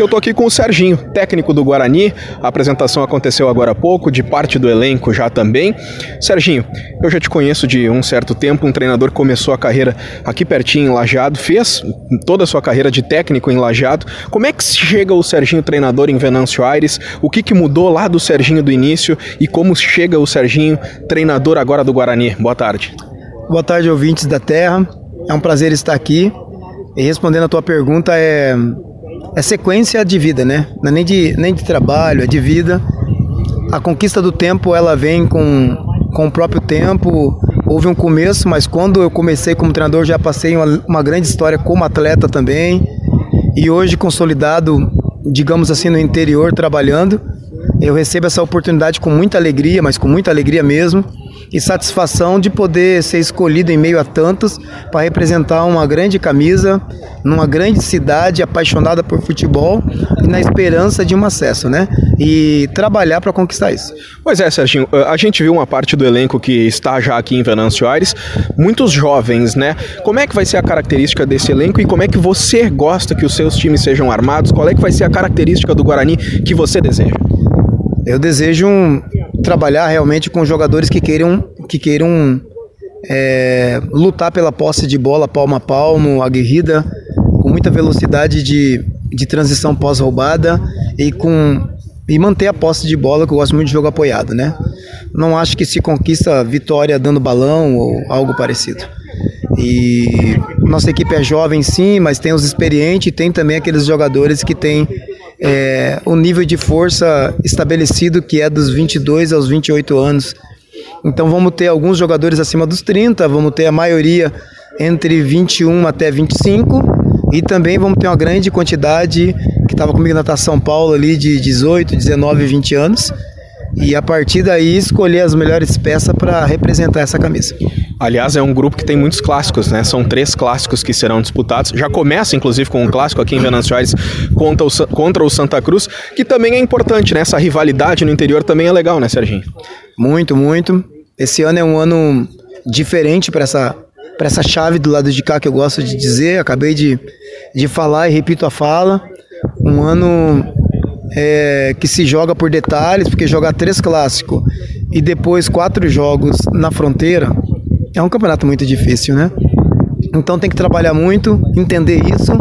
Eu tô aqui com o Serginho, técnico do Guarani. A apresentação aconteceu agora há pouco, de parte do elenco já também. Serginho, eu já te conheço de um certo tempo, um treinador começou a carreira aqui pertinho em Lajeado, fez toda a sua carreira de técnico em Lajeado. Como é que chega o Serginho treinador em Venâncio Aires? O que, que mudou lá do Serginho do início e como chega o Serginho treinador agora do Guarani? Boa tarde. Boa tarde, ouvintes da Terra. É um prazer estar aqui. E respondendo a tua pergunta, é é sequência de vida, né? Não é nem de, nem de trabalho, é de vida. A conquista do tempo, ela vem com, com o próprio tempo. Houve um começo, mas quando eu comecei como treinador, já passei uma, uma grande história como atleta também. E hoje, consolidado, digamos assim, no interior, trabalhando, eu recebo essa oportunidade com muita alegria, mas com muita alegria mesmo e satisfação de poder ser escolhido em meio a tantos para representar uma grande camisa numa grande cidade apaixonada por futebol e na esperança de um acesso, né? E trabalhar para conquistar isso. Pois é, Serginho, a gente viu uma parte do elenco que está já aqui em Venâncio Aires, muitos jovens, né? Como é que vai ser a característica desse elenco e como é que você gosta que os seus times sejam armados? Qual é que vai ser a característica do Guarani que você deseja? Eu desejo um, trabalhar realmente com jogadores que queiram, que queiram é, lutar pela posse de bola palmo a palmo, aguerrida, com muita velocidade de, de transição pós-roubada e com e manter a posse de bola, que eu gosto muito de jogo apoiado, né? Não acho que se conquista vitória dando balão ou algo parecido. E nossa equipe é jovem sim, mas tem os experientes e tem também aqueles jogadores que têm é, o nível de força estabelecido que é dos 22 aos 28 anos. Então vamos ter alguns jogadores acima dos 30, vamos ter a maioria entre 21 até 25 e também vamos ter uma grande quantidade que estava comigo na São Paulo ali de 18, 19, 20 anos e a partir daí escolher as melhores peças para representar essa camisa. Aliás, é um grupo que tem muitos clássicos, né? São três clássicos que serão disputados. Já começa, inclusive, com um clássico aqui em Venâncio Aires contra o, contra o Santa Cruz, que também é importante, né? Essa rivalidade no interior também é legal, né, Serginho? Muito, muito. Esse ano é um ano diferente para essa, para essa chave do lado de cá que eu gosto de dizer. Acabei de, de falar e repito a fala. Um ano é, que se joga por detalhes, porque jogar três clássicos e depois quatro jogos na fronteira é um campeonato muito difícil, né? Então tem que trabalhar muito, entender isso,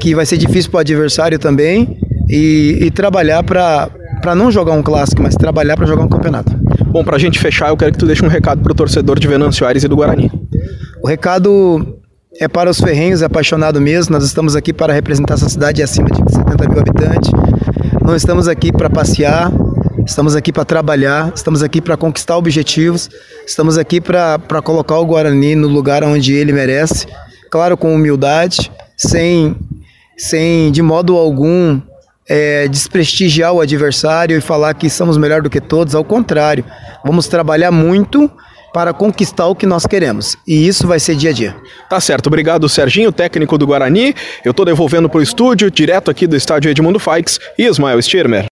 que vai ser difícil para o adversário também, e, e trabalhar para não jogar um clássico, mas trabalhar para jogar um campeonato. Bom, para a gente fechar, eu quero que tu deixe um recado para o torcedor de Venâncio Aires e do Guarani. O recado é para os ferrenhos apaixonados mesmo. Nós estamos aqui para representar essa cidade acima de 70 mil habitantes. Não estamos aqui para passear, Estamos aqui para trabalhar, estamos aqui para conquistar objetivos, estamos aqui para colocar o Guarani no lugar onde ele merece, claro, com humildade, sem, sem de modo algum é, desprestigiar o adversário e falar que somos melhor do que todos, ao contrário, vamos trabalhar muito para conquistar o que nós queremos. E isso vai ser dia a dia. Tá certo. Obrigado, Serginho, técnico do Guarani. Eu estou devolvendo para o estúdio, direto aqui do estádio Edmundo Faix e Ismael Stirmer.